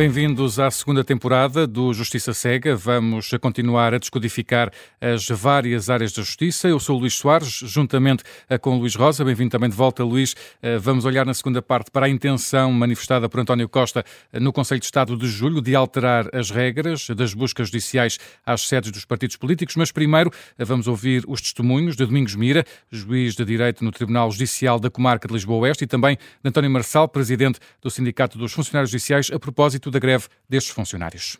Bem-vindos à segunda temporada do Justiça Cega. Vamos continuar a descodificar as várias áreas da justiça. Eu sou o Luís Soares, juntamente eh, com o Luís Rosa. Bem-vindo também de volta, Luís. Eh, vamos olhar na segunda parte para a intenção manifestada por António Costa eh, no Conselho de Estado de julho de alterar as regras das buscas judiciais às sedes dos partidos políticos. Mas primeiro vamos ouvir os testemunhos de Domingos Mira, juiz de Direito no Tribunal Judicial da Comarca de Lisboa Oeste, e também de António Marçal, presidente do Sindicato dos Funcionários Judiciais, a propósito propósito da greve destes funcionários.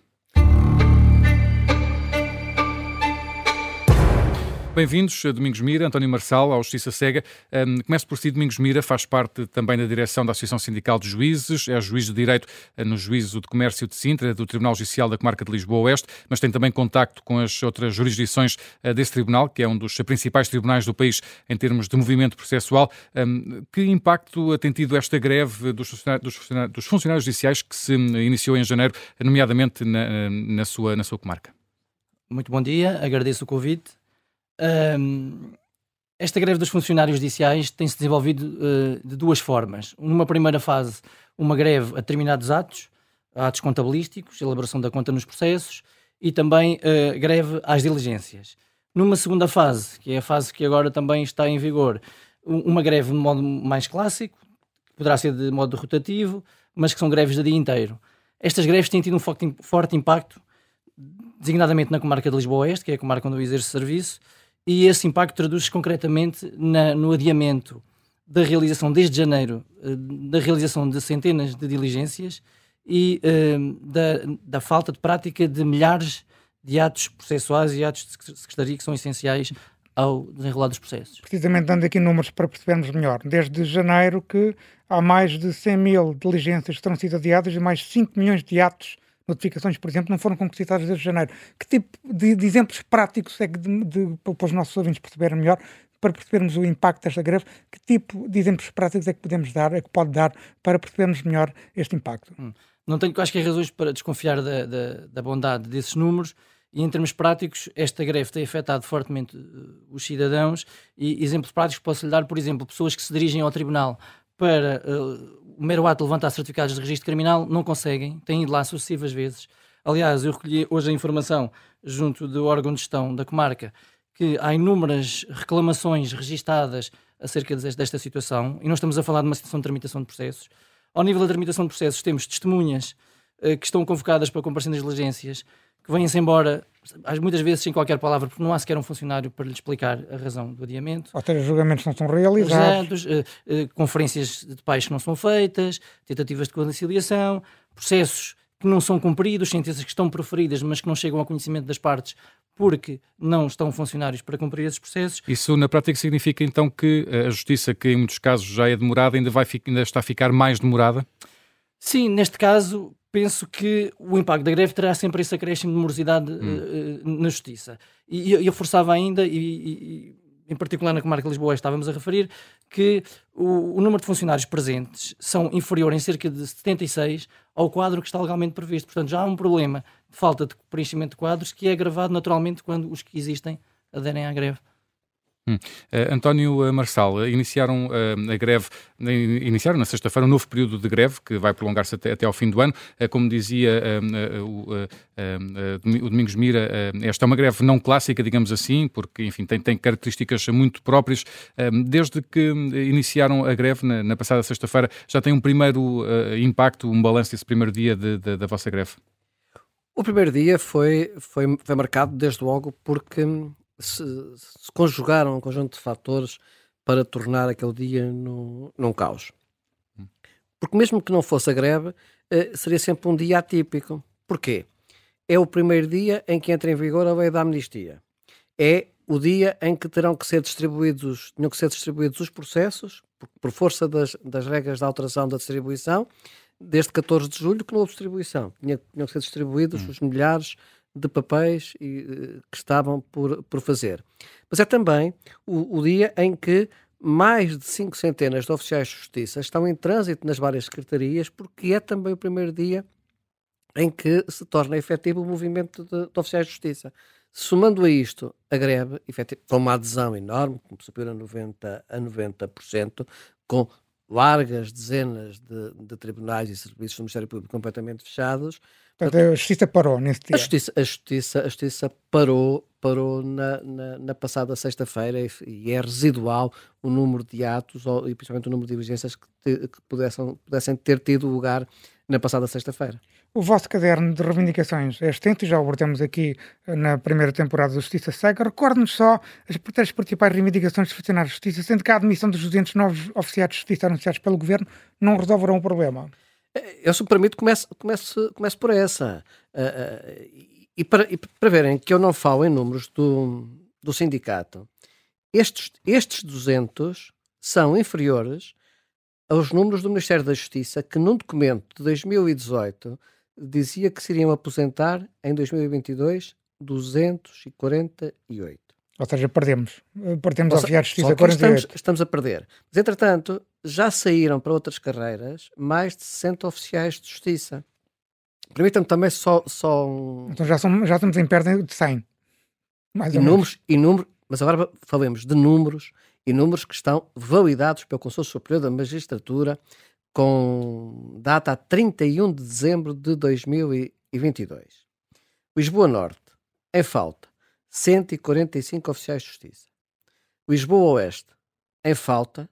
Bem-vindos, Domingos Mira, António Marçal, ao Justiça Cega. Um, começo por si, Domingos Mira, faz parte também da direção da Associação Sindical de Juízes, é juiz de Direito uh, no Juízo de Comércio de Sintra, do Tribunal Judicial da Comarca de Lisboa Oeste, mas tem também contacto com as outras jurisdições uh, desse tribunal, que é um dos principais tribunais do país em termos de movimento processual. Um, que impacto tem tido esta greve dos funcionários, dos funcionários, dos funcionários judiciais que se iniciou em janeiro, nomeadamente na, na, sua, na sua comarca? Muito bom dia, agradeço o convite. Um, esta greve dos funcionários judiciais tem-se desenvolvido uh, de duas formas. Numa primeira fase, uma greve a determinados atos, atos contabilísticos, elaboração da conta nos processos, e também uh, greve às diligências. Numa segunda fase, que é a fase que agora também está em vigor, uma greve de modo mais clássico, que poderá ser de modo rotativo, mas que são greves de dia inteiro. Estas greves têm tido um forte, forte impacto, designadamente na comarca de Lisboa Oeste, que é a comarca onde eu exerço serviço, e esse impacto traduz-se concretamente na, no adiamento da realização, desde janeiro, eh, da realização de centenas de diligências e uh, da, da falta de prática de milhares de atos processuais e atos de secretaria que são essenciais ao desenrolar dos processos. Precisamente dando aqui números para percebermos melhor. Desde janeiro que há mais de 100 mil diligências que terão sido adiadas e mais 5 milhões de atos notificações, por exemplo, não foram concretizadas desde janeiro. Que tipo de, de exemplos práticos é que, de, de, para os nossos ouvintes perceberem melhor, para percebermos o impacto desta greve, que tipo de exemplos práticos é que podemos dar, é que pode dar, para percebermos melhor este impacto? Hum. Não tenho, há razões para desconfiar da, da, da, bondade desses números, e em termos práticos, esta greve tem afetado fortemente uh, os cidadãos, e exemplos práticos posso lhe dar, por exemplo, pessoas que se dirigem ao tribunal para uh, o mero ato de levantar certificados de registro criminal não conseguem, têm ido lá sucessivas vezes. Aliás, eu recolhi hoje a informação junto do órgão de gestão da comarca que há inúmeras reclamações registadas acerca desta situação e nós estamos a falar de uma situação de tramitação de processos. Ao nível da tramitação de processos, temos testemunhas uh, que estão convocadas para comparecer nas diligências vêm-se embora muitas vezes sem qualquer palavra, porque não há sequer um funcionário para lhe explicar a razão do adiamento. Ou seja, julgamentos não são realizados. uh, uh, conferências de pais que não são feitas, tentativas de conciliação, processos que não são cumpridos, sentenças que estão proferidas, mas que não chegam ao conhecimento das partes porque não estão funcionários para cumprir esses processos. Isso na prática significa então que a justiça, que em muitos casos já é demorada, ainda, vai, ainda está a ficar mais demorada? Sim, neste caso, penso que o impacto da greve terá sempre esse acréscimo de morosidade hum. uh, na justiça. E eu, forçava ainda, e, e, em particular na comarca de Lisboa estávamos a referir, que o, o, número de funcionários presentes são inferior em cerca de 76 ao quadro que está legalmente previsto. Portanto, já há um problema de falta de preenchimento de quadros que é agravado naturalmente quando os que existem aderem à greve. Hum. Uh, António eh, Marçal, eh, iniciaram uh, a greve, iniciaram na sexta-feira um novo período de greve que vai prolongar-se até, até ao fim do ano. Uh, como dizia o, Domingos Mira, esta é uma greve não clássica, digamos assim, porque enfim, tem, tem características muito próprias. desde que iniciaram a greve na, na passada sexta-feira, já tem um primeiro impacto, um balanço desse primeiro dia de, de, da vossa greve? O primeiro dia foi, foi, foi marcado desde logo porque se, se, conjugaram um conjunto de fatores para tornar aquele dia no, num caos. Porque mesmo que não fosse a greve, eh, seria sempre um dia atípico. Porquê? É o primeiro dia em que entra em vigor a lei da amnistia. É o dia em que terão que ser distribuídos, tinham que ser distribuídos os processos, por, força das, das regras da alteração da distribuição, desde 14 de julho que não houve distribuição. Tinha, tinham que ser distribuídos hum. os milhares de papéis e, que estavam por, por fazer. Mas é também o, o dia em que mais de cinco centenas de oficiais de justiça estão em trânsito nas várias secretarias, porque é também o primeiro dia em que se torna efetivo o movimento de, de oficiais de justiça. Somando a isto a greve, com uma adesão enorme, como superior a 90%, a 90% com largas dezenas de, de, tribunais e serviços do Ministério Público completamente fechados. Portanto, a Justiça parou nesse dia. A Justiça, a justiça, a justiça parou, parou na, na, na passada sexta-feira e, e, é residual o número de atos ou, e principalmente o número de diligências que, te, que pudessem, pudessem ter tido lugar na passada sexta-feira. O vosso caderno de reivindicações é extenso, já o abordamos aqui na primeira temporada da Justiça Cega. Recorde-nos só as três principais reivindicações de funcionários de Justiça, sendo que a admissão dos 200 novos oficiais de Justiça anunciados pelo Governo não resolverão o problema. Eh, eu, se me permite, começo, começo, começo por essa. Uh, uh, e, para, e para verem que eu não falo em números do, do sindicato, estes, estes 200 são inferiores aos números do Ministério da Justiça, que num documento de 2018 dizia que se iriam aposentar em 2022 248. Ou seja, perdemos. Perdemos Ou oficiais de justiça 48. Estamos, estamos a perder. Mas, entretanto, já saíram para outras carreiras mais de 60 oficiais de justiça. Permitam-me também só, só um... Então já, somos, já estamos em perda de 100. Mais e números, e número, mas agora falemos de números e números que estão validados pelo Conselho Superior da Magistratura com data a 31 de dezembro de 2022. Lisboa Norte, em falta, 145 oficiais de justiça. Lisboa Oeste, em falta,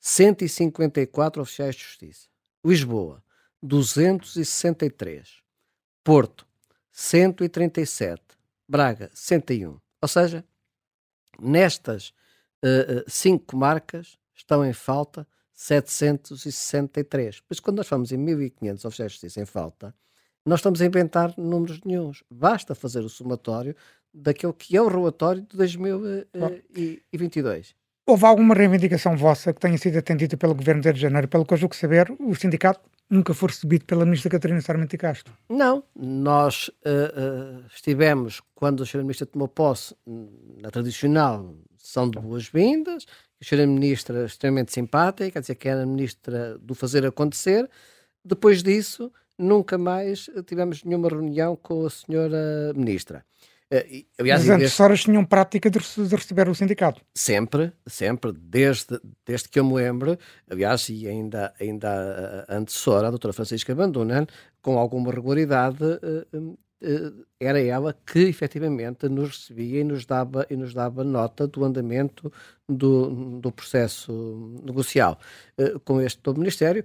154 oficiais de justiça. Lisboa, 263. Porto, 137. Braga, 101. Ou seja, nestas uh, cinco comarcas estão em falta 763. Pois quando nós falamos em 1500 oficiais de justiça em falta, nós estamos a inventar números nenhums. Basta fazer o somatório daquele que é o relatório de 2022. Houve alguma reivindicação vossa que tenha sido atendida pelo Governo de Janeiro? Pelo que eu julgo saber, o sindicato nunca foi recebido pela Ministra Catarina Sarmento e Castro. Não, nós uh, uh, estivemos, quando a Sra. Ministra tomou posse, na tradicional são de boas-vindas, a Sra. Ministra extremamente simpática, quer dizer que era a Ministra do fazer acontecer. Depois disso, nunca mais tivemos nenhuma reunião com a Senhora Ministra. Uh, aliás, Mas antes desde... tinham prática de, receber o sindicato? Sempre, sempre, desde, desde que eu me lembro, aliás, e ainda, ainda a antecessora, a doutora Francisca Bandunan, com alguma regularidade, uh, era ela que efetivamente nos recebia e nos dava, e nos dava nota do andamento do, do processo negocial. com este novo Ministério,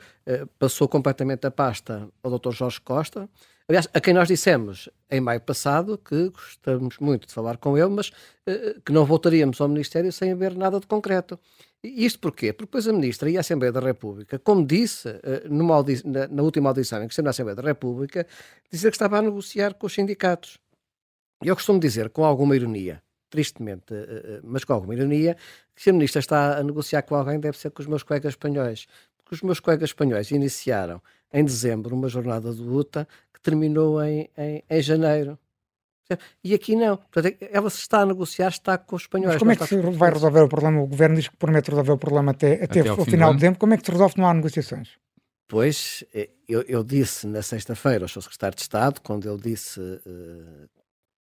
passou completamente a pasta ao Dr. Jorge Costa, Aliás, a quem nós dissemos em maio passado que gostamos muito de falar com ele, mas uh, que não voltaríamos ao Ministério sem haver nada de concreto. E isto porquê? Porque depois a Ministra e a Assembleia da República, como disse uh, numa na, na, última audição em que esteve na Assembleia da República, dizer que estava a negociar com os sindicatos. E eu costumo dizer, com alguma ironia, tristemente, uh, mas com alguma ironia, que se a Ministra está a negociar com alguém deve ser com os meus colegas espanhóis. Porque os meus colegas espanhóis iniciaram em dezembro uma jornada de luta terminou em, em, em janeiro. E aqui não. Portanto, ela se está a negociar, está com os espanhóis. Mas como é que se vai resolver o problema? O governo diz que promete resolver o problema até, até, até o final de dezembro. Como é que se resolve não há negociações? Pois, eh, eu, eu disse na sexta-feira ao seu secretário de Estado, quando ele disse uh,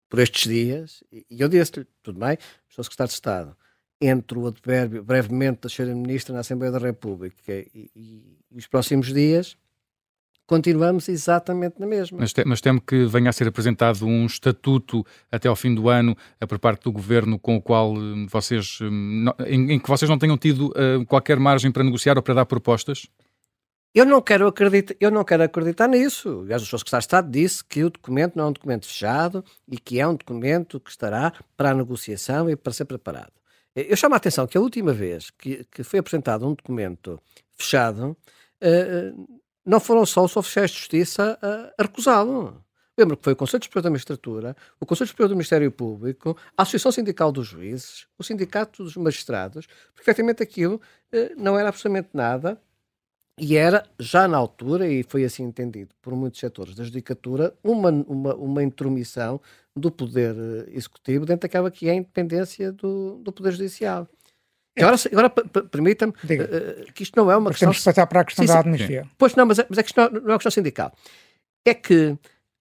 por estes dias, e eu disse-lhe, tudo bem, seu secretário de Estado, entre o advérbio brevemente da senhora Ministra na Assembleia da República e, e, e os próximos dias, continuamos exatamente na mesma. Mas, te, mas temo que venha a ser apresentado um estatuto até ao fim do ano uh, por parte do governo com o qual uh, vocês, uh, em, em, que vocês não tenham tido qualquer margem para negociar ou para dar propostas? Eu não quero acreditar, eu não quero acreditar nisso. Aliás, o Sr. Secretário de Estado disse que o documento não é um documento fechado e que é um documento que estará para a negociação e para ser preparado. Eu chamo a atenção que a última vez que, que foi apresentado um documento fechado, uh, não foram só os oficiais de justiça a, a recusá-lo. Lembro que foi o Conselho Superior da Magistratura, o Conselho Superior do Ministério Público, a Associação Sindical dos Juízes, o Sindicato dos Magistrados, porque aquilo eh, não era absolutamente nada e era, já na altura, e foi assim entendido por muitos setores da judicatura, uma, uma, uma intromissão do Poder eh, Executivo dentro daquela que é a independência do, do Poder Judicial. Agora, agora permita-me uh, que isto não é uma questão. Temos que passar para a questão sim, da amnistia. Pois não, mas é, mas é que isto não, não é uma questão sindical. É que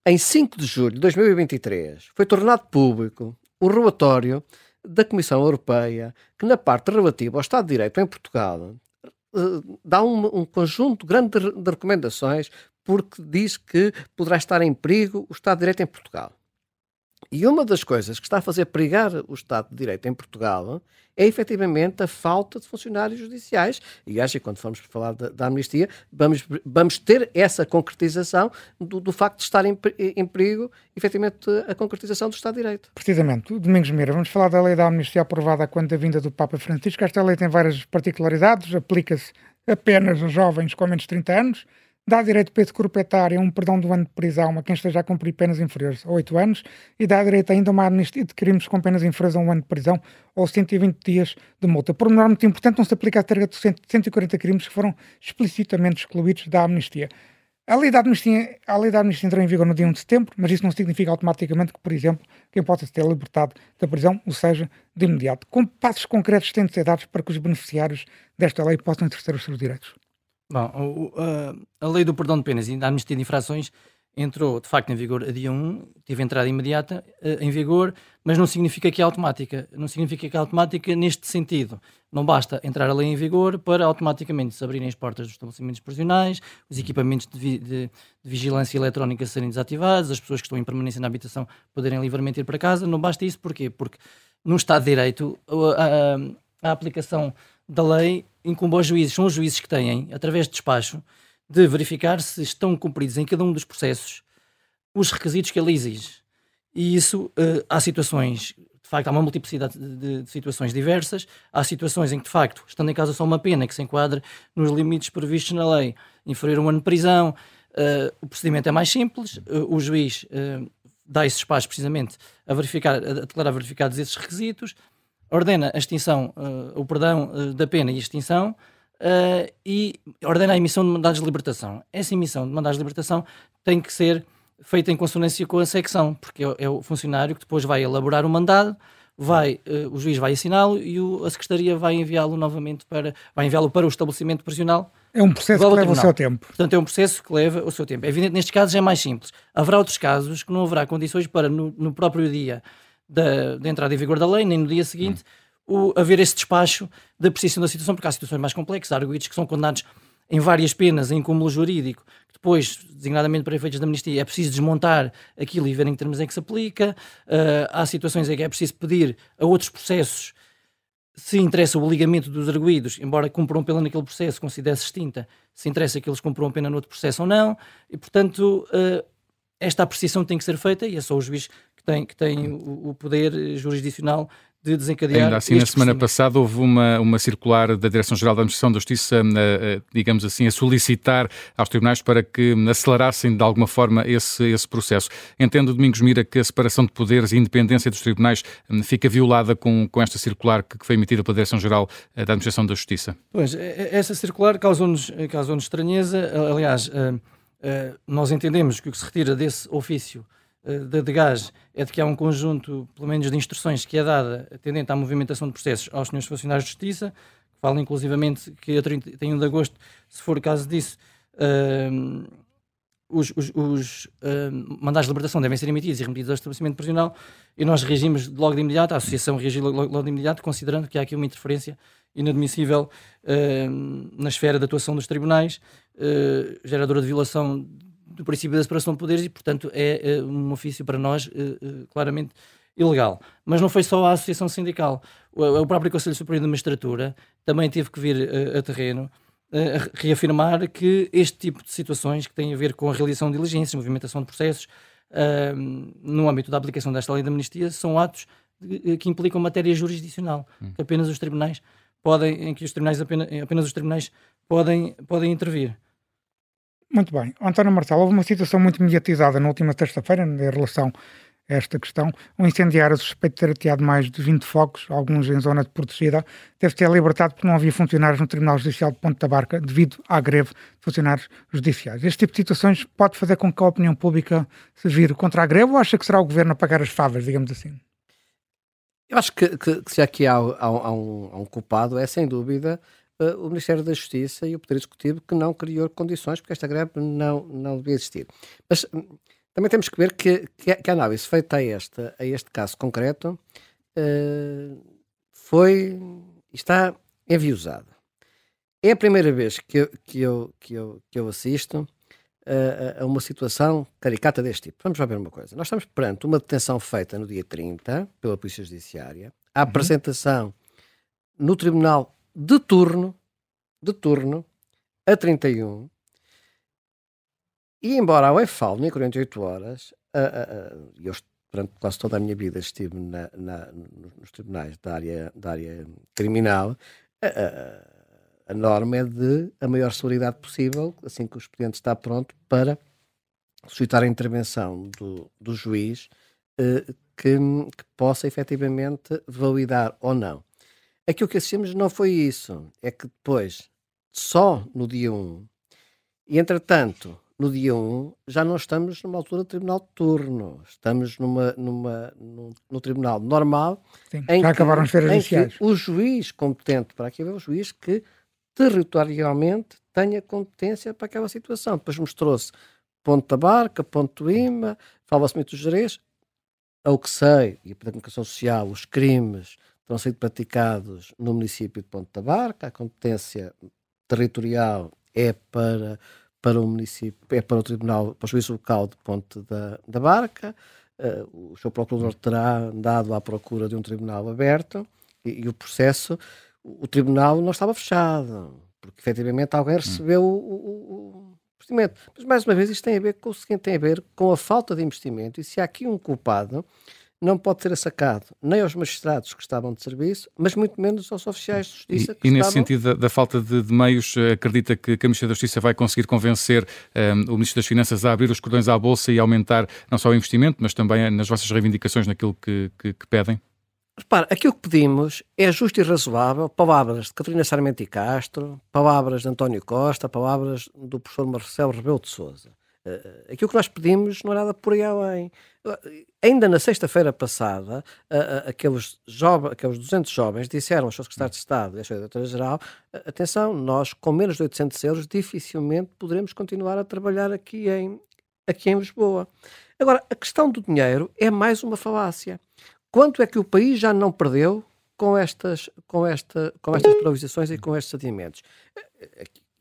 em 5 de julho de 2023 foi tornado público o relatório da Comissão Europeia que, na parte relativa ao Estado de Direito em Portugal, uh, dá um, um, conjunto grande de, de recomendações porque diz que poderá estar em perigo o Estado de Direito em Portugal. E uma das coisas que está a fazer perigar o Estado de Direito em Portugal é efetivamente a falta de funcionários judiciais. E acho que quando formos falar da, da amnistia, vamos, vamos ter essa concretização do, do facto de estar em, em, perigo, efetivamente, a concretização do Estado de Direito. Precisamente. Domingos Mira, vamos falar da lei da amnistia aprovada quando a vinda do Papa Francisco. Esta lei tem várias particularidades, aplica-se apenas a jovens com menos de 30 anos dá direito para esse proprietário a um perdão do ano de prisão a quem esteja a cumprir penas inferiores a 8 anos e dá direito ainda a uma amnistia de crimes com penas inferiores a um ano de prisão ou 120 dias de multa. Por menor muito importante, não se aplica a cerca de 140 crimes que foram explicitamente excluídos da amnistia. A lei da amnistia, a lei da amnistia entrou em vigor no dia 1 de setembro, mas isso não significa automaticamente que, por exemplo, quem possa ter libertado da prisão o seja de imediato. Com passos concretos têm de ser dados para que os beneficiários desta lei possam exercer os seus direitos. Bom, a, lei do perdão de penas e da amnistia de infrações entrou de facto em vigor a dia 1, teve entrada imediata uh, em vigor, mas não significa que é automática. Não significa que é automática neste sentido. Não basta entrar a lei em vigor para automaticamente se abrirem as portas dos estabelecimentos prisionais, os equipamentos de, de, de, vigilância eletrónica serem desativados, as pessoas que estão em permanência na habitação poderem livremente ir para casa. Não basta isso, porquê? Porque Estado de Direito a, a, a aplicação da lei incumbe aos juízes, são os juízes que têm, através de despacho, de verificar se estão cumpridos em cada um dos processos os requisitos que ele exige. E isso, uh, há situações, de facto, há uma multiplicidade de, de, de, situações diversas. Há situações em que, de facto, estando em casa só uma pena que se enquadre nos limites previstos na lei, inferior a um ano de prisão, uh, o procedimento é mais simples, uh, o juiz dá esse espaço precisamente a verificar, a declarar verificados esses requisitos, ordena a extinção, uh, o perdão uh, da pena e a extinção uh, e ordena a emissão de mandados de libertação. Essa emissão de mandados de libertação tem que ser feita em consonância com a secção, porque é, é o funcionário que depois vai elaborar o mandado, vai, o juiz vai assiná-lo e o, a secretaria vai enviá-lo novamente para, vai enviá-lo para o estabelecimento prisional. É um processo que leva tribunal. o seu tempo. Portanto, é um processo que leva o seu tempo. É evidente, nestes casos é mais simples. Haverá outros casos que não haverá condições para, no, no próprio dia da, da, entrada em vigor da lei, nem no dia seguinte, o, haver esse despacho da apreciação da situação, porque há situações mais complexas, há arguidos que são condenados em várias penas, em cúmulo jurídico, que depois, designadamente para efeitos de amnistia, é preciso desmontar aquilo e ver em que termos é que se aplica. Uh, há situações em que é preciso pedir a outros processos se interessa o ligamento dos arguídos, embora cumpram pena naquele processo, considere-se extinta, se interessa que eles cumpram pena outro processo ou não, e portanto uh, esta apreciação tem que ser feita e é só o juiz tem, que tem o, o poder jurisdicional de desencadear. Ainda assim, na semana passada houve uma, uma circular da Direção-Geral da Administração da Justiça, eh, digamos assim, a solicitar aos tribunais para que acelerassem de alguma forma esse, esse processo. Entendo, Domingos Mira, que a separação de poderes e independência dos tribunais hum, fica violada com, com esta circular que, que foi emitida pela Direção-Geral eh, da Administração da Justiça? Pois, essa circular causou-nos causou estranheza. Aliás, eh, nós entendemos que o que se retira desse ofício eh, da de gás é de que há um conjunto, pelo menos, de instruções que é dada tendente à movimentação de processos aos senhores funcionários de justiça, que falam inclusivamente que a 31 de agosto, se for o caso disso, uh, os, os, os uh, mandados de libertação devem ser emitidos e remetidos ao estabelecimento prisional e nós reagimos logo de imediato, a Associação reagiu logo, logo, de imediato, considerando que há aqui uma interferência inadmissível uh, na esfera de atuação dos tribunais, geradora de violação do princípio da separação de poderes e, portanto, é, é um ofício para nós claramente ilegal. Mas não foi só a Associação Sindical. O, o próprio Conselho Superior de Magistratura também teve que vir a, a terreno a reafirmar que este tipo de situações que têm a ver com a realização de diligências, movimentação de processos, no âmbito da aplicação desta lei de amnistia, são atos que implicam matéria jurisdicional, hum. que apenas os tribunais podem, em que os tribunais apenas, apenas os tribunais podem, podem intervir. Muito bem. António Marcelo, houve uma situação muito mediatizada na última terça-feira em relação a esta questão. Um incendiário suspeito de ter ateado mais de 20 focos, alguns em zona de protegida, deve ter libertado porque não havia funcionários no Tribunal Judicial de Ponte da Barca devido à greve de funcionários judiciais. Este tipo de situações pode fazer com que a opinião pública se vire contra a greve ou acha que será o governo a pagar as favas, digamos assim? Eu acho que, que, que se aqui há, há, há, um, há um culpado é, sem dúvida, uh, o Ministério da Justiça e o Poder Executivo que não criou condições porque esta greve não, não devia existir. Mas hum, também temos que ver que, que, a, que a análise feita a este, a este caso concreto uh, foi está enviosada. é a primeira vez que eu, que eu, que eu, que eu assisto a, a uma situação caricata deste tipo. Vamos lá ver uma coisa. Nós estamos perante uma detenção feita no dia 30 pela Polícia Judiciária, a uhum. apresentação no Tribunal de turno, de turno, a 31, e embora a UEFAL, em 48 horas, e eu durante quase toda a minha vida estive na, na, nos tribunais da área, da área criminal, a, a, norma é de a maior celeridade possível, assim que o expediente está pronto, para suscitar a intervenção do, do juiz eh, que, que, possa efetivamente validar ou não. Aquilo que assistimos não foi isso, é que depois, só no dia 1, e entretanto, no dia 1, já não estamos numa altura de tribunal de turno, estamos numa, numa, num, no tribunal normal. Sim, em já que, acabaram as feiras iniciais. O juiz competente para aquilo é o juiz que territorialmente tenha competência para aquela situação. Depois mostrou-se ponto da barca, ponto do IMA, fala-se muito dos gerês. Ao que sei, e pela comunicação social, os crimes terão sido praticados no município de Ponte da Barca, a competência territorial é para para o município, é para o Tribunal, para o Local de Ponte da, da Barca. Uh, o seu procurador terá andado à procura de um tribunal aberto e, e o processo, o, tribunal não estava fechado, porque efetivamente alguém recebeu o, o, o investimento. Mas mais uma vez isto tem a ver com o seguinte, tem a ver com a falta de investimento e se há aqui um culpado não pode ser sacado nem aos magistrados que estavam de serviço, mas muito menos aos oficiais de justiça. Que e, e nesse sentido da, da falta de, de, meios, eh, acredita que, que a Ministra da Justiça vai conseguir convencer um, eh, o Ministro das Finanças a abrir os cordões à Bolsa e aumentar não só o investimento, mas também nas vossas reivindicações naquilo que, que, que pedem? Repara, aquilo que pedimos é justo e razoável, palavras de Catarina Sarmento e Castro, palavras de António Costa, palavras do professor Marcelo Rebelo de Sousa. Uh, aquilo que nós pedimos não é nada por aí além. Ainda na sexta-feira passada, uh, aqueles, jovens, aqueles 200 jovens disseram aos seus secretários de Estado e à sua diretora-geral atenção, nós com menos de 800 euros dificilmente poderemos continuar a trabalhar aqui em, aqui em Lisboa. Agora, a questão do dinheiro é mais uma falácia. Quanto é que o país já não perdeu com estas, com esta, com estas priorizações e com estes adiamentos?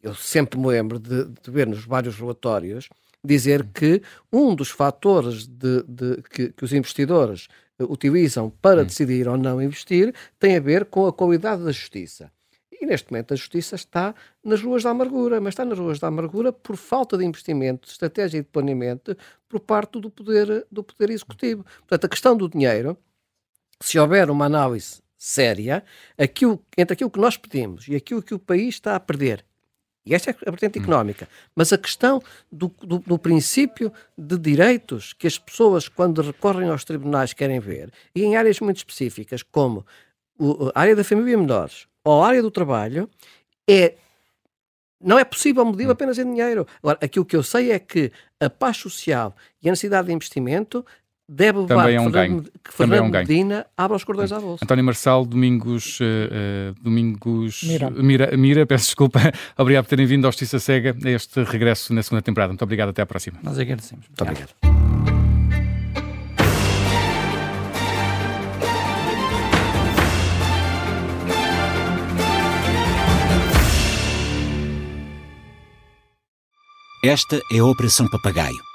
Eu sempre me lembro de, de ver nos vários relatórios dizer que um dos fatores de, de que, que, os investidores eh, utilizam para hum. decidir ou não investir tem a ver com a qualidade da justiça. E neste momento a justiça está nas ruas da amargura, mas está nas ruas da amargura por falta de investimento, de estratégia e de planeamento por parte do poder, do poder executivo. Portanto, a questão do dinheiro, se houver uma análise séria, aquilo, entre aquilo que nós pedimos e aquilo que o país está a perder e esta é a vertente hum. económica. Mas a questão do, do, do, princípio de direitos que as pessoas, quando recorrem aos tribunais, querem ver, e em áreas muito específicas, como a área da família menores ou a área do trabalho, é não é possível medir hum. apenas em dinheiro. Agora, aquilo que eu sei é que a paz social e a necessidade de investimento deve levar Também é um ganho. que Fernando é um Medina abra os cordões à bolsa. António Marçal, Domingos, uh, Domingos Mira. Mira. Mira, peço desculpa, obrigado por terem vindo ao Justiça Cega a este regresso na segunda temporada. Muito obrigado, até à próxima. Nós agradecemos. Muito obrigado. Esta é a Operação Papagaio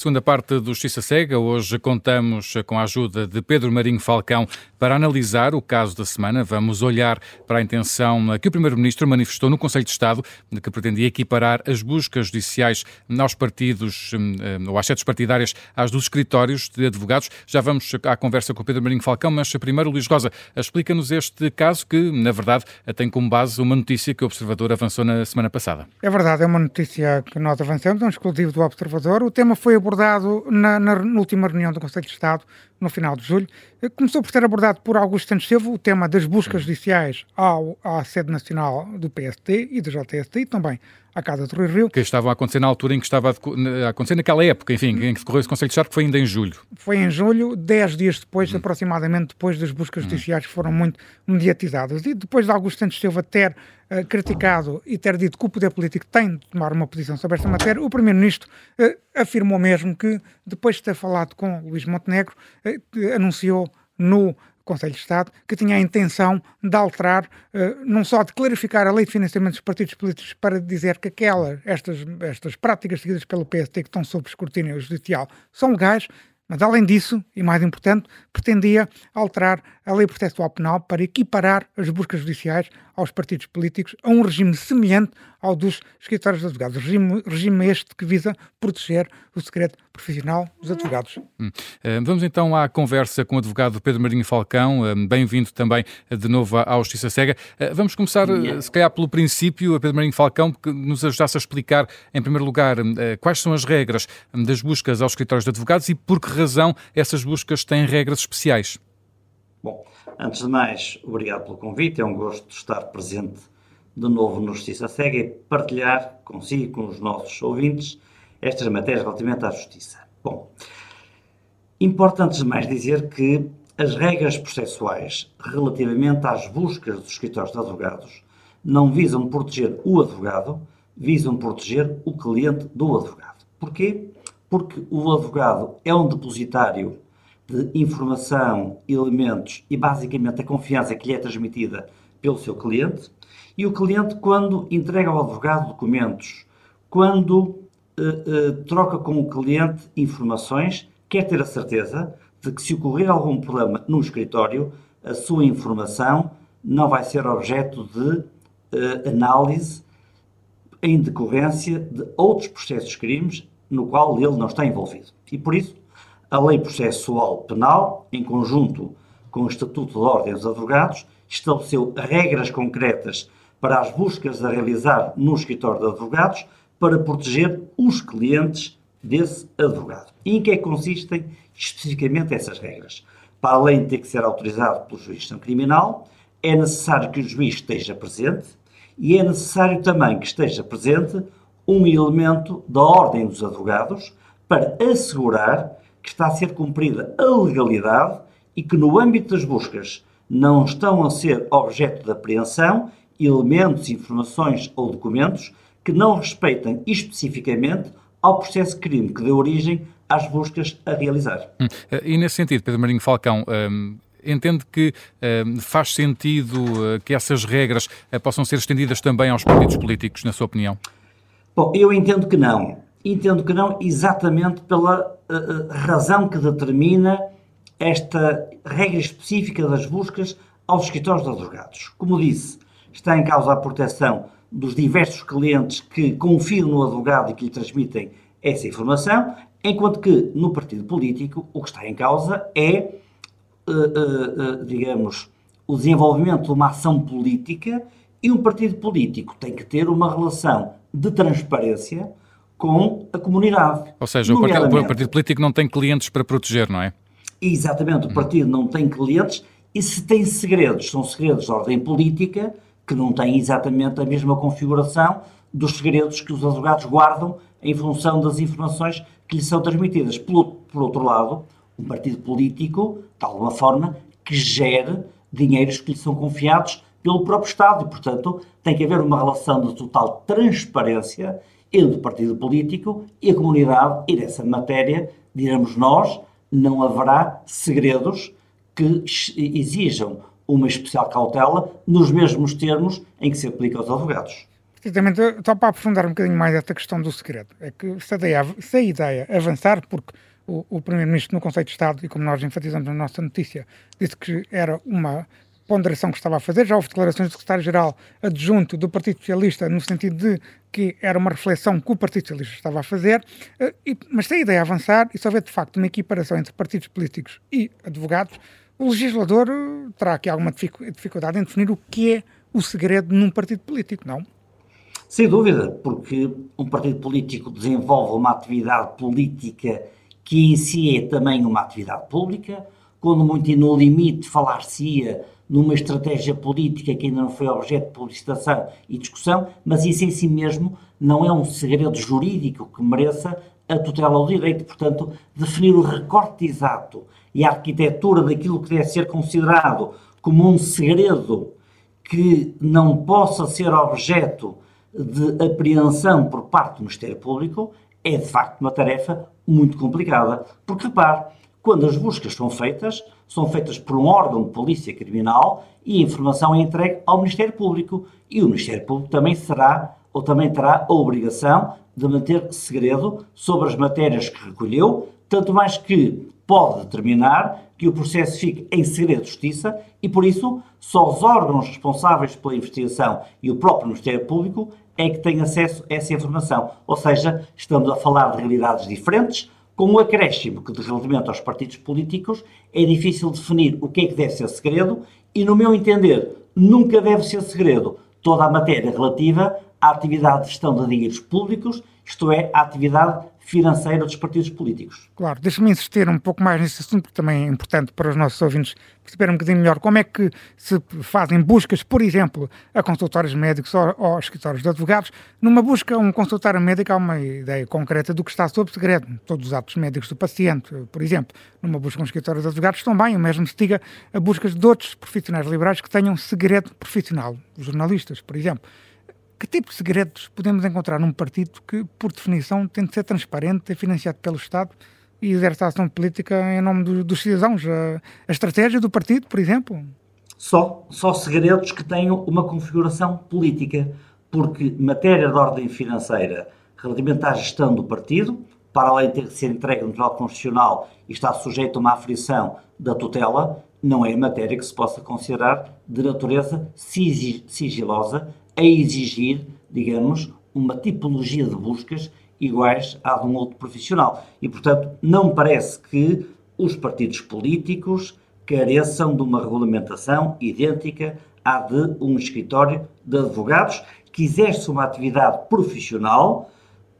Segunda parte do Justiça Cega. Hoje contamos com a ajuda de Pedro Marinho Falcão para analisar o caso da semana. Vamos olhar para a intenção que o Primeiro-Ministro manifestou no Conselho de Estado, que pretendia equiparar as buscas judiciais aos partidos hum, hum, ou às sedes partidárias às dos escritórios de advogados. Já vamos à conversa com o Pedro Marinho Falcão, mas primeiro, Luís Rosa, explica-nos este caso que, na verdade, tem como base uma notícia que o Observador avançou na semana passada. É verdade, é uma notícia que nós avançamos, é um exclusivo do Observador. O tema foi abordado na, na, na última reunião do Conselho de Estado, no final de julho. Começou por ser abordado por Augusto Santos Silva, o tema das buscas judiciais ao, à sede nacional do PST e do JST e também à Casa do Rui Rio. Que estavam a acontecer na altura em que estava a acontecer naquela época, enfim, em que decorreu esse Conselho de Estado, que foi ainda em julho. Foi em julho, dez dias depois, hum. aproximadamente depois das buscas hum. judiciais que foram muito mediatizadas. E depois de Augusto Santos Silva ter uh, criticado e ter dito que o poder político tem de tomar uma posição sobre esta matéria, o Primeiro-Ministro uh, afirmou mesmo que, depois de ter falado com Luís Montenegro, uh, anunciou no Conselho de Estado, que tinha a intenção de alterar, uh, não só de clarificar a lei de financiamento dos partidos políticos para dizer que aquelas, estas, estas práticas seguidas pelo PST que estão sob escrutínio judicial são legais, mas, além disso, e mais importante, pretendia alterar a lei processual penal para equiparar as buscas judiciais aos partidos políticos a um regime semelhante ao dos escritórios de advogados. Regime, regime este que visa proteger o segredo profissional dos advogados. Hum. Eh, vamos então à conversa com o advogado Pedro Marinho Falcão. Eh, bem-vindo também eh, de novo à Justiça Cega. Vamos começar, se calhar, pelo princípio, a Pedro Marinho Falcão, que nos ajudasse a explicar, em primeiro lugar, quais são as regras das buscas aos escritórios de advogados e por que razão essas buscas têm regras especiais. Bom, antes de mais, obrigado pelo convite. É um gosto estar presente de novo no Justiça Cega e partilhar consigo e com os nossos ouvintes estas matérias relativamente à justiça. Bom, importa antes de mais dizer que as regras processuais relativamente às buscas dos escritórios de advogados não visam proteger o advogado, visam proteger o cliente do advogado. Porquê? Porque o advogado é um depositário de informação, elementos e basicamente a confiança que lhe é transmitida pelo seu cliente. E o cliente, quando entrega ao advogado documentos, quando uh, uh, troca com o cliente informações, quer ter a certeza de que se ocorrer algum problema no escritório, a sua informação não vai ser objeto de uh, análise em decorrência de outros processos de crimes no qual ele não está envolvido. E por isso, a Lei Processual Penal, em conjunto com o Estatuto de Ordem dos Advogados, estabeleceu regras concretas para as buscas a realizar no escritório de advogados para proteger os clientes desse advogado. E em que é que consistem especificamente essas regras? Para além de ter que ser autorizado pelo juiz de criminal, é necessário que o juiz esteja presente e é necessário também que esteja presente um elemento da ordem dos advogados para assegurar que está a ser cumprida a legalidade e que, no âmbito das buscas, não estão a ser objeto de apreensão elementos, informações ou documentos que não respeitem especificamente ao processo de crime que deu origem às buscas a realizar. Hum. E nesse sentido, Pedro Marinho Falcão, hum, entende que hum, faz sentido uh, que essas regras uh, possam ser estendidas também aos partidos políticos, na sua opinião? Bom, eu entendo que não. Entendo que não, exatamente pela uh, razão que determina esta regra específica das buscas aos escritórios de advogados. Como disse, está em causa a proteção dos diversos clientes que confiam no advogado e que lhe transmitem essa informação, enquanto que no partido político o que está em causa é, uh, uh, digamos, o desenvolvimento de uma ação política e um partido político tem que ter uma relação de transparência com a comunidade. Ou seja, o partido, político não tem clientes para proteger, não é? Exatamente, o partido não tem clientes e se tem segredos, são segredos de ordem política que não têm exatamente a mesma configuração dos segredos que os advogados guardam em função das informações que lhes são transmitidas. Por, por outro lado, um partido político, de alguma forma, que gere dinheiros que lhe são confiados pelo próprio Estado e, portanto, tem que haver uma relação de total transparência entre o partido político e a comunidade, e nessa matéria, diremos nós, não haverá segredos que exijam uma especial cautela nos mesmos termos em que se aplica aos advogados. Precisamente, só para aprofundar um bocadinho mais esta questão do segredo, é que se a ideia, se a ideia avançar, porque o, o Primeiro-Ministro no Conselho de Estado, e como nós enfatizamos na nossa notícia, disse que era uma ponderação que estava a fazer, já houve declarações do secretário-geral adjunto do Partido Socialista no sentido de que era uma reflexão que o Partido Socialista estava a fazer, eh, mas se a ideia avançar e se houver de facto uma equiparação entre partidos políticos e advogados, o legislador eh, terá aqui alguma dificuldade em definir o que é o segredo num partido político, não? Sem dúvida, porque um partido político desenvolve uma atividade política que em si é também uma atividade pública, quando muito e no limite falar-se-ia numa estratégia política que ainda não foi objeto de publicitação e discussão, mas isso em si mesmo não é um segredo jurídico que mereça a tutela do direito. Portanto, definir o recorte exato e a arquitetura daquilo que deve ser considerado como um segredo que não possa ser objeto de apreensão por parte do Ministério Público é de facto uma tarefa muito complicada. Porque repare, quando as buscas são feitas, são feitas por um órgão de polícia criminal e a informação é entregue ao Ministério Público. E o Ministério Público também será ou também terá a obrigação de manter segredo sobre as matérias que recolheu, tanto mais que pode determinar que o processo fique em segredo de justiça e, por isso, só os órgãos responsáveis pela investigação e o próprio Ministério Público é que têm acesso a essa informação. Ou seja, estamos a falar de realidades diferentes, com o acréscimo que, relativamente aos partidos políticos, é difícil definir o que é que deve ser segredo e, no meu entender, nunca deve ser segredo toda a matéria relativa à atividade de gestão de dinheiros públicos, isto é, à atividade financeira dos partidos políticos. Claro, deixa-me insistir um pouco mais nesse assunto, que também é importante para os nossos ouvintes perceberem um bocadinho melhor como é que se fazem buscas, por exemplo, a consultórios médicos ou, ou escritórios de advogados. Numa busca, um consultório médico há uma ideia concreta do que está sob segredo. Todos os atos médicos do paciente, por exemplo. Numa busca, um escritório de advogados também, o mesmo se diga a buscas de outros profissionais liberais que tenham segredo profissional. Os jornalistas, por exemplo. Que tipo de segredos podemos encontrar num partido que, por definição, tem de ser transparente, é financiado pelo Estado e exerce a ação política em nome do, dos cidadãos? A, a, estratégia do partido, por exemplo? Só, só segredos que tenham uma configuração política, porque matéria de ordem financeira relativamente à gestão do partido, para além de ter que ser entregue no Tribunal Constitucional e está sujeito a uma aflição da tutela, não é matéria que se possa considerar de natureza sigilosa a exigir, digamos, uma tipologia de buscas iguais à de um outro profissional. E, portanto, não parece que os partidos políticos careçam de uma regulamentação idêntica à de um escritório de advogados que exerce uma atividade profissional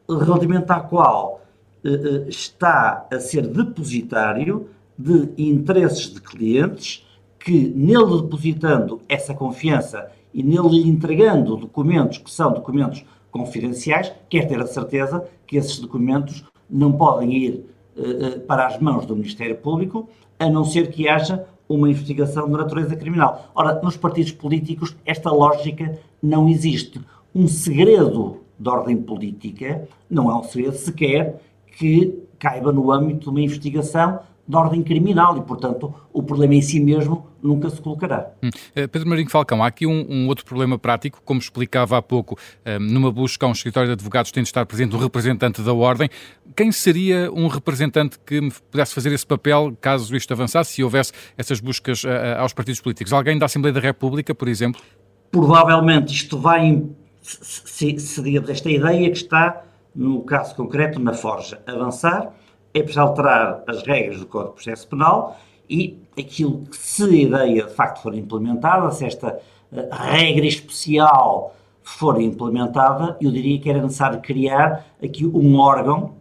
relativamente à qual eh, eh está a ser depositário de interesses de clientes que, nele depositando essa confiança e nele entregando documentos que são documentos confidenciais, quer ter a certeza que esses documentos não podem ir uh, para as mãos do Ministério Público, a não ser que haja uma investigação de natureza criminal. Ora, nos partidos políticos esta lógica não existe. Um segredo de ordem política não é um segredo sequer que caiba no âmbito de uma investigação de ordem criminal e, portanto, o problema em si mesmo nunca se colocará. Hum. Eh, Pedro Marinho Falcão, há aqui um, um, outro problema prático, como explicava há pouco, um, numa busca a um escritório de advogados tem de estar presente um representante da Ordem. Quem seria um representante que pudesse fazer esse papel caso isto avançasse, se houvesse essas buscas uh, aos partidos políticos? Alguém da Assembleia da República, por exemplo? Provavelmente isto vai, se, se digamos, esta ideia que está, no caso concreto, na Forja, avançar, é preciso alterar as regras do Código de Processo Penal e aquilo que, se a ideia de facto for implementada, se esta uh, regra especial for implementada, eu diria que era necessário criar aqui um órgão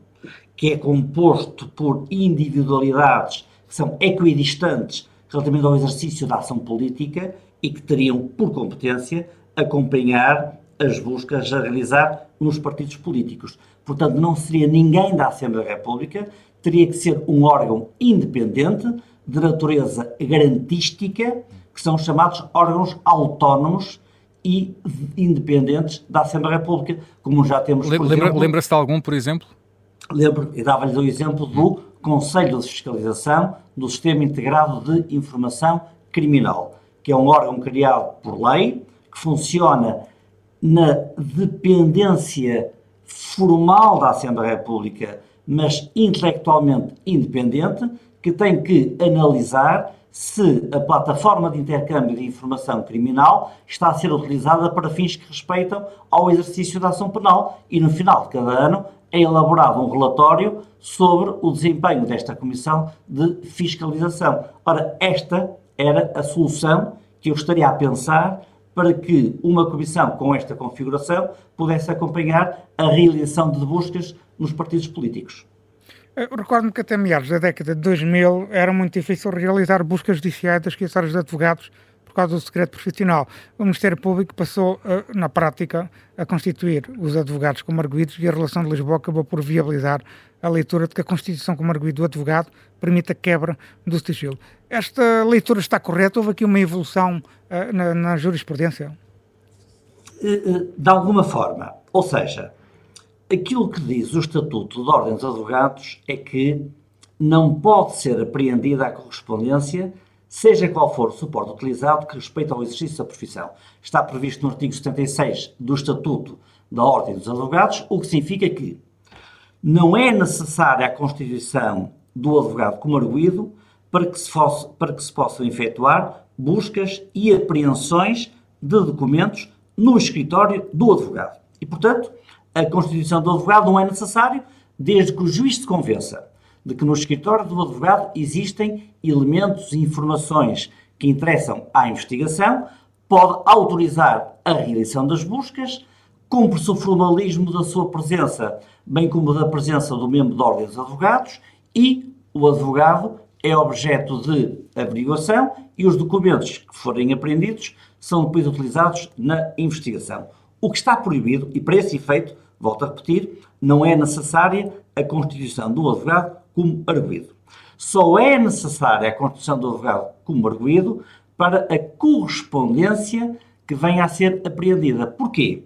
que é composto por individualidades que são equidistantes relativamente ao exercício da ação política e que teriam por competência acompanhar as buscas a realizar nos partidos políticos. Portanto, não seria ninguém da Assembleia da República, teria que ser um órgão independente, de natureza garantística, que são chamados órgãos autónomos e independentes da Assembleia da República, como já temos, por Lembra, exemplo... Lembra-se de algum, por exemplo? Lembro, e dava-lhe o exemplo do Conselho de Fiscalização do Sistema Integrado de Informação Criminal, que é um órgão criado por lei, que funciona na dependência formal da Assembleia da República, mas intelectualmente independente, que tem que analisar se a plataforma de intercâmbio de informação criminal está a ser utilizada para fins que respeitam ao exercício da ação penal e no final de cada ano é elaborado um relatório sobre o desempenho desta comissão de fiscalização. Ora, esta era a solução que eu estaria a pensar para que uma comissão com esta configuração pudesse acompanhar a realização de buscas nos partidos políticos. Recordo-me que até meados da década de 2000 era muito difícil realizar buscas judiciais das escritórios de advogados do segredo profissional. O Ministério Público passou, eh, na prática, a constituir os advogados como arguídos e a relação de Lisboa acabou por viabilizar a leitura de que a constituição como arguído do advogado permite a quebra do sigilo. Esta leitura está correta? Houve aqui uma evolução uh, na, na jurisprudência? Eh, de alguma forma. Ou seja, aquilo que diz o Estatuto de Ordem dos Advogados é que não pode ser apreendida a correspondência seja qual for o suporte utilizado que respeita ao exercício da profissão. Está previsto no artigo 76 do Estatuto da Ordem dos Advogados, o que significa que não é necessária a constituição do advogado como arguído para que, se fosse, para que se possam efetuar buscas e apreensões de documentos no escritório do advogado. E, portanto, a constituição do advogado não é necessário desde que o juiz se convença de que no escritório do advogado existem elementos e informações que interessam à investigação, pode autorizar a realização das buscas, cumpre-se o formalismo da sua presença, bem como da presença do membro da Ordem dos Advogados, e o advogado é objeto de averiguação e os documentos que forem apreendidos são depois utilizados na investigação. O que está proibido, e para esse efeito, volto a repetir, não é necessária a constituição do advogado como arguído. Só é necessária a constituição do advogado como arguído para a correspondência que venha a ser apreendida. Porquê?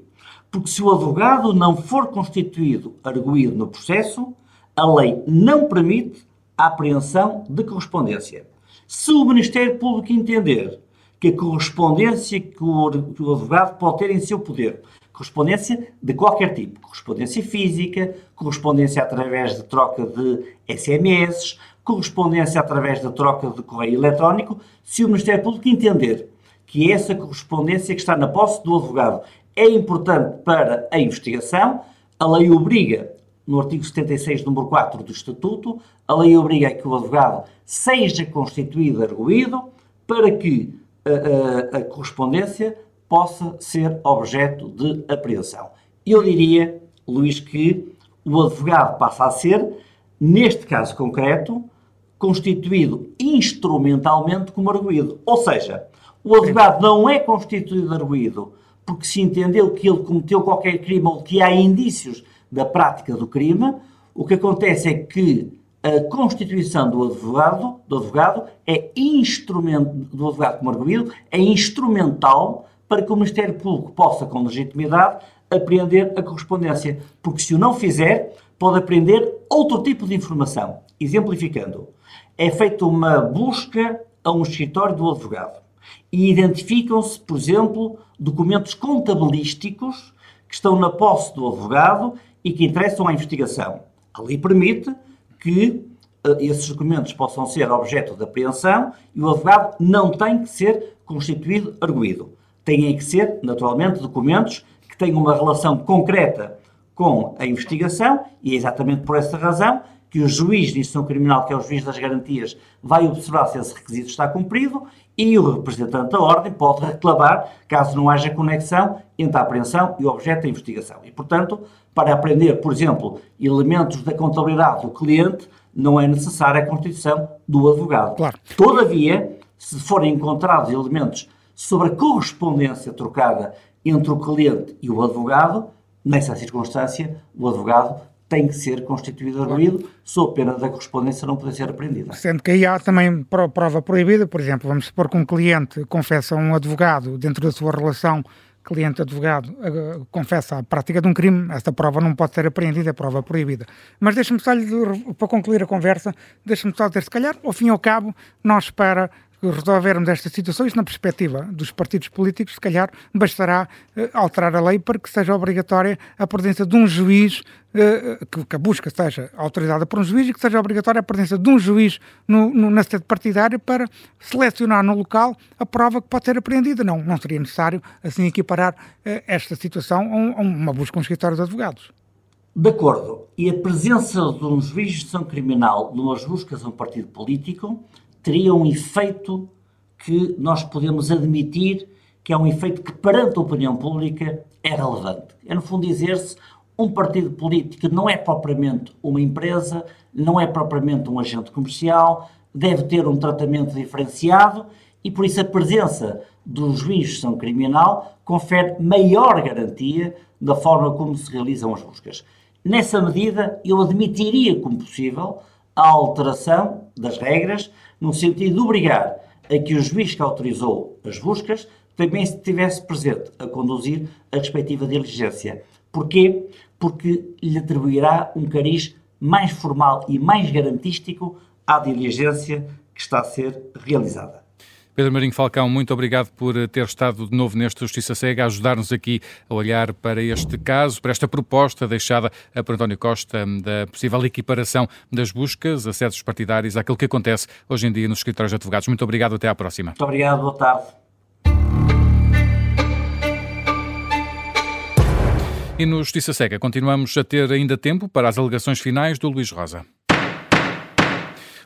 Porque se o advogado não for constituído arguído no processo, a lei não permite a apreensão de correspondência. Se o Ministério Público entender que a correspondência que o, advogado pode ter em seu poder Correspondência de qualquer tipo. Correspondência física, correspondência através de troca de SMS, correspondência através da troca de correio eletrónico, se o Ministério Público entender que essa correspondência que está na posse do advogado é importante para a investigação, a lei obriga, no artigo 76, número 4 do Estatuto, a lei obriga que o advogado seja constituído arguído para que a, a, a correspondência possa ser objeto de apreensão. Eu diria, Luís, que o advogado passa a ser, neste caso concreto, constituído instrumentalmente como arguído. Ou seja, o advogado não é constituído arguído porque se entendeu que ele cometeu qualquer crime ou que há indícios da prática do crime. O que acontece é que a constituição do advogado, do advogado é instrumento do advogado como arguído é instrumental para que o Ministério Público possa, com legitimidade, apreender a correspondência. Porque se o não fizer, pode apreender outro tipo de informação. Exemplificando, é feita uma busca a um escritório do advogado e identificam-se, por exemplo, documentos contabilísticos que estão na posse do advogado e que interessam à investigação. A lei permite que uh, esses documentos possam ser objeto de apreensão e o advogado não tem que ser constituído arguído têm que ser, naturalmente, documentos que tenham uma relação concreta com a investigação e é exatamente por essa razão que o juiz de instrução criminal, que é o juiz das garantias, vai observar se esse requisito está cumprido e o representante da ordem pode reclamar caso não haja conexão entre a apreensão e o objeto da investigação. E, portanto, para aprender, por exemplo, elementos da contabilidade do cliente, não é necessária a constituição do advogado. Claro. Todavia, se forem encontrados elementos sobre a correspondência trocada entre o cliente e o advogado, nessa circunstância, o advogado tem que ser constituído arguído, sob pena da correspondência não poder ser apreendida. Sendo que aí há também prova proibida, por exemplo, vamos supor que um cliente confessa a um advogado dentro da sua relação cliente-advogado eh, confessa a prática de um crime, esta prova não pode ser apreendida, é prova proibida. Mas deixe-me só, para concluir a conversa, deixe-me só dizer, se calhar, ao fim e ao cabo, nós para resolvermos esta situação, isto na perspectiva dos partidos políticos, se calhar bastará uh, alterar a lei para que seja obrigatória a presença de um juiz, uh, que, que, a busca seja autorizada por um juiz e que seja obrigatória a presença de um juiz no, no, na sede partidária para selecionar no local a prova que pode ser apreendida. Não, não seria necessário assim equiparar esta situação a, um, a uma busca a um escritório de advogados. De acordo. E a presença de um juiz de gestão criminal numas buscas a um partido político teria um efeito que nós podemos admitir que é um efeito que perante a opinião pública é relevante. É no fundo dizer-se um partido político não é propriamente uma empresa, não é propriamente um agente comercial, deve ter um tratamento diferenciado e por isso a presença do juiz de gestão criminal confere maior garantia da forma como se realizam as buscas. Nessa medida, eu admitiria como possível a alteração das regras, no sentido de obrigar a que o juiz que autorizou as buscas também estivesse presente a conduzir a respectiva diligência. Porquê? Porque lhe atribuirá um cariz mais formal e mais garantístico à diligência que está a ser realizada. Pedro Marinho Falcão, muito obrigado por ter estado de novo nesta Justiça Cega, a ajudar-nos aqui a olhar para este caso, para esta proposta deixada por António Costa da possível equiparação das buscas a sedes partidários àquilo que acontece hoje em dia nos escritórios de advogados. Muito obrigado, até à próxima. Muito obrigado, boa tarde. E no Justiça Cega continuamos a ter ainda tempo para as alegações finais do Luís Rosa.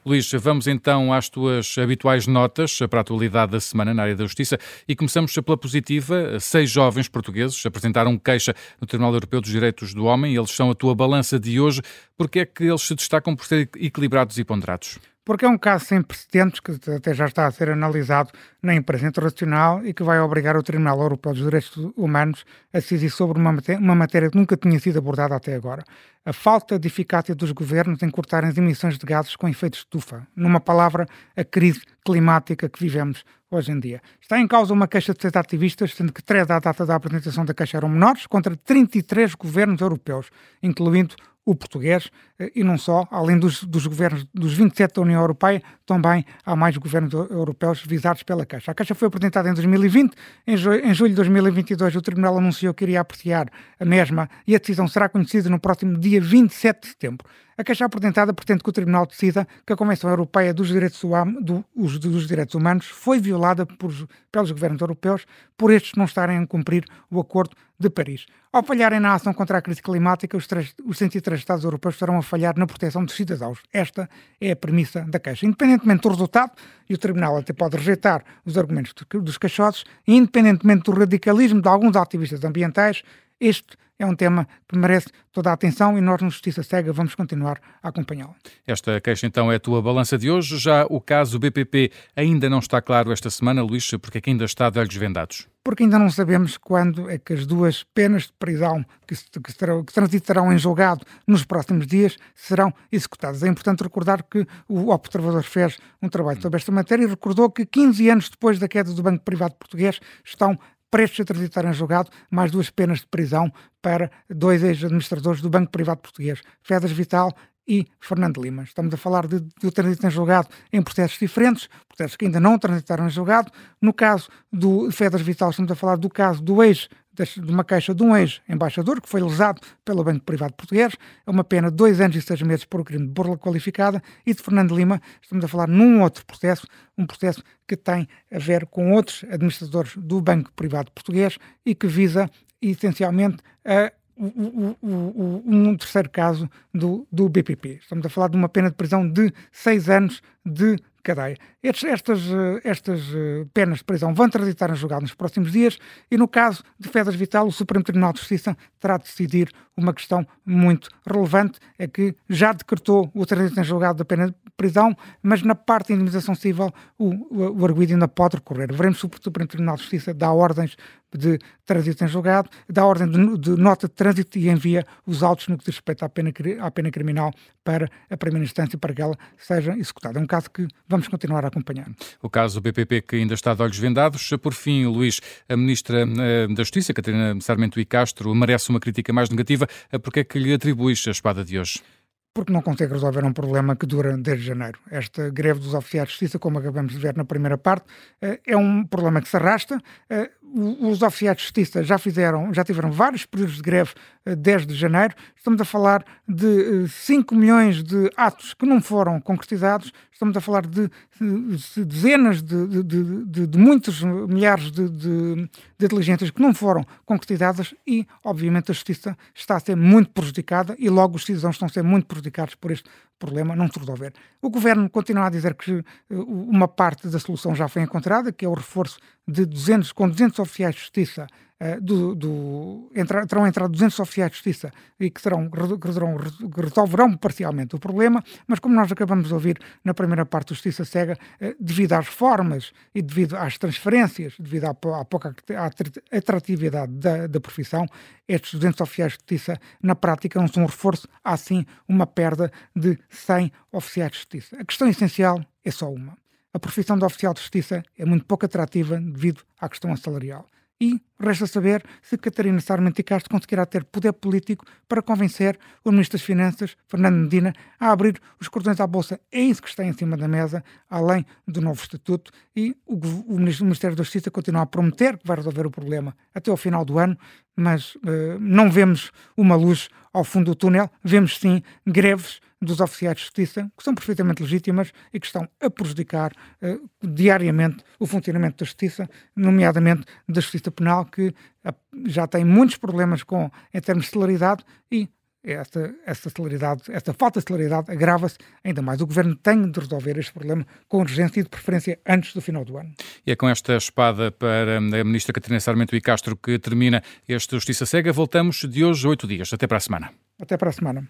Luís, vamos então às tuas habituais notas para a atualidade da semana na área da Justiça e começamos pela positiva. Seis jovens portugueses apresentaram queixa no Tribunal Europeu dos Direitos do Homem. Eles são a tua balança de hoje. Porque é que eles se destacam por ser equilibrados e ponderados? Porque é um caso sem precedentes que até já está a ser analisado na imprensa internacional e que vai obrigar o Tribunal Europeu dos Direitos Humanos a decidir sobre uma matéria, uma matéria que nunca tinha sido abordada até agora. A falta de eficácia dos governos em cortarem as emissões de gases com efeito estufa. Numa palavra, a crise climática que vivemos hoje em dia. Está em causa uma queixa de seis ativistas, sendo que três à data da apresentação da queixa eram menores, contra 33 governos europeus, incluindo o português eh, e não só, além dos, dos, governos dos 27 da União Europeia, também há mais governos europeus visados pela Caixa. A Caixa foi apresentada em 2020, em, ju em julho de 2022 o Tribunal anunciou que iria apreciar a mesma e a decisão será conhecida no próximo dia 27 de setembro. A queixa apresentada pretende que o Tribunal decida que a Convenção Europeia dos Direitos, do, dos Direitos Humanos foi violada por, pelos governos europeus por estes não estarem a cumprir o Acordo de Paris. Ao falharem na ação contra a crise climática, os, os 103 Estados europeus estarão a falhar na proteção dos cidadãos. Esta é a premissa da queixa. Independentemente do resultado, e o Tribunal até pode rejeitar os argumentos dos caixotes, independentemente do radicalismo de alguns ativistas ambientais, este é um tema que merece toda a atenção e nós, no Justiça Cega, vamos continuar a acompanhá-lo. Esta queixa, então, é a tua balança de hoje. Já o caso BPP ainda não está claro esta semana, Luís, porque é que ainda está de olhos vendados? Porque ainda não sabemos quando é que as duas penas de prisão que, se, que, serão, que transitarão em julgado nos próximos dias serão executadas. É importante recordar que o Observador fez um trabalho sobre esta matéria e recordou que 15 anos depois da queda do Banco Privado Português estão prestes a transitar em julgado mais duas penas de prisão para dois ex-administradores do Banco Privado Português, Fedas Vital e Fernando Lima. Estamos a falar de, de trânsito em julgado em processos diferentes, processos que ainda não transitaram em julgado. No caso do Fedas Vital, estamos a falar do caso do ex de uma queixa de um ex-embaixador que foi lesado pelo Banco Privado Português, é uma pena de dois anos e seis meses por crime de burla qualificada, e de Fernando Lima, estamos a falar num outro processo, um processo que tem a ver com outros administradores do Banco Privado Português e que visa essencialmente a o, o, o, um terceiro caso do, do BPP. Estamos a falar de uma pena de prisão de seis anos de cadeia. Estes, estas, eh, estas eh, penas de prisão vão transitar em julgado nos próximos dias e, no caso de Fedas Vital, o Supremo Tribunal de Justiça terá de decidir uma questão muito relevante, é que já decretou o trânsito em julgado da pena de prisão, mas na parte de indemnização civil o, o, o arguido ainda pode recorrer. Veremos se o Supremo Tribunal de Justiça dá ordens de trânsito em julgado, dá ordem de, de, nota de trânsito e envia os autos no que diz respeito à pena, à pena criminal para a primeira instância para que ela seja executada. É um caso que vamos continuar a acompanhar. O caso do BPP que ainda está de olhos vendados. Por fim, Luís, a Ministra eh, da Justiça, Catarina Sarmento e Castro, merece uma crítica mais negativa. Porque é que lhe atribuis a espada de hoje? Porque não consegue resolver um problema que dura desde janeiro. Esta greve dos oficiais de justiça, como acabamos de ver na primeira parte, eh, é um problema que se arrasta. Eh, os oficiais de justiça já fizeram, já tiveram vários períodos de greve eh, desde janeiro. Estamos a falar de 5 milhões de atos que não foram concretizados. Estamos a falar de, de dezenas de, de, de, de, muitos milhares de, de, diligências que não foram concretizadas e, obviamente, a justiça está a ser muito prejudicada e logo os cidadãos estão a ser muito prejudicados por este problema não se resolver. O governo continua a dizer que uh, uma parte da solução já foi encontrada, que é o reforço de 200, com 200 oficiais de justiça uh, do, do, entra, terão entrado 200 oficiais de justiça e que, serão, que, resolverão parcialmente o problema, mas como nós acabamos de ouvir na primeira parte do Justiça Cega, uh, devido às reformas e devido às transferências, devido à, à pouca atratividade da, da profissão, estes 200 oficiais de justiça, na prática, não são um reforço, há sim uma perda de 100 oficiais de justiça. A questão essencial é só uma. A profissão de oficial de justiça é muito pouco atrativa devido à questão salarial. E resta saber se Catarina Sarmento Castro conseguirá ter poder político para convencer o Ministro das Finanças, Fernando Medina, a abrir os cordões à Bolsa. É isso que está em cima da mesa, além do novo Estatuto. E o, o Ministério da Justiça continua a prometer que vai resolver o problema até ao final do ano, mas uh, não vemos uma luz ao fundo do túnel, vemos sim greves dos oficiais de justiça, que são perfeitamente legítimas e que estão a prejudicar uh, diariamente o funcionamento da justiça, nomeadamente da justiça penal, que uh, já tem muitos problemas com, em termos de celeridade e essa, essa celeridade, essa falta de celeridade agrava-se ainda mais. O Governo tem de resolver este problema com urgência e de preferência antes do final do ano. E é com esta espada para a Ministra Catarina Sarmento e Castro que termina este Justiça Cega. Voltamos de hoje oito dias. Até para a semana. Até para a semana.